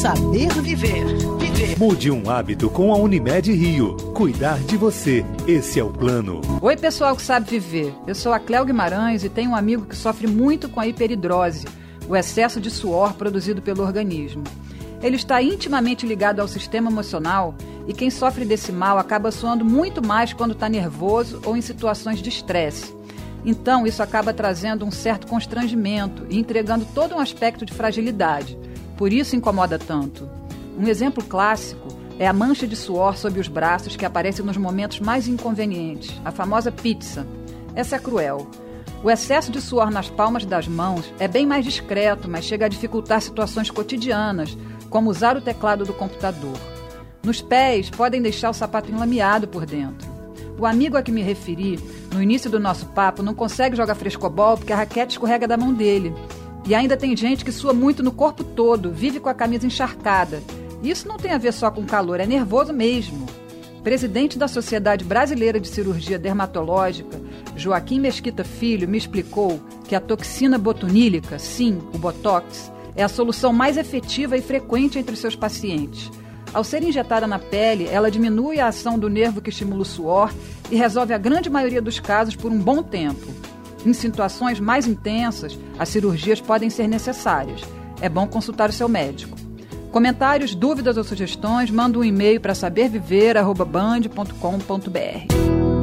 Saber viver. Viver. Mude um hábito com a Unimed Rio. Cuidar de você. Esse é o plano. Oi, pessoal que sabe viver. Eu sou a Cléo Guimarães e tenho um amigo que sofre muito com a hiperidrose, o excesso de suor produzido pelo organismo. Ele está intimamente ligado ao sistema emocional e quem sofre desse mal acaba suando muito mais quando está nervoso ou em situações de estresse. Então, isso acaba trazendo um certo constrangimento e entregando todo um aspecto de fragilidade. Por isso incomoda tanto. Um exemplo clássico é a mancha de suor sob os braços que aparece nos momentos mais inconvenientes, a famosa pizza. Essa é cruel. O excesso de suor nas palmas das mãos é bem mais discreto, mas chega a dificultar situações cotidianas, como usar o teclado do computador. Nos pés, podem deixar o sapato enlameado por dentro. O amigo a que me referi, no início do nosso papo, não consegue jogar frescobol porque a raquete escorrega da mão dele. E ainda tem gente que sua muito no corpo todo, vive com a camisa encharcada. Isso não tem a ver só com calor, é nervoso mesmo. Presidente da Sociedade Brasileira de Cirurgia Dermatológica, Joaquim Mesquita Filho, me explicou que a toxina botunílica, sim, o Botox, é a solução mais efetiva e frequente entre seus pacientes. Ao ser injetada na pele, ela diminui a ação do nervo que estimula o suor e resolve a grande maioria dos casos por um bom tempo. Em situações mais intensas, as cirurgias podem ser necessárias. É bom consultar o seu médico. Comentários, dúvidas ou sugestões, manda um e-mail para saberviver.band.com.br.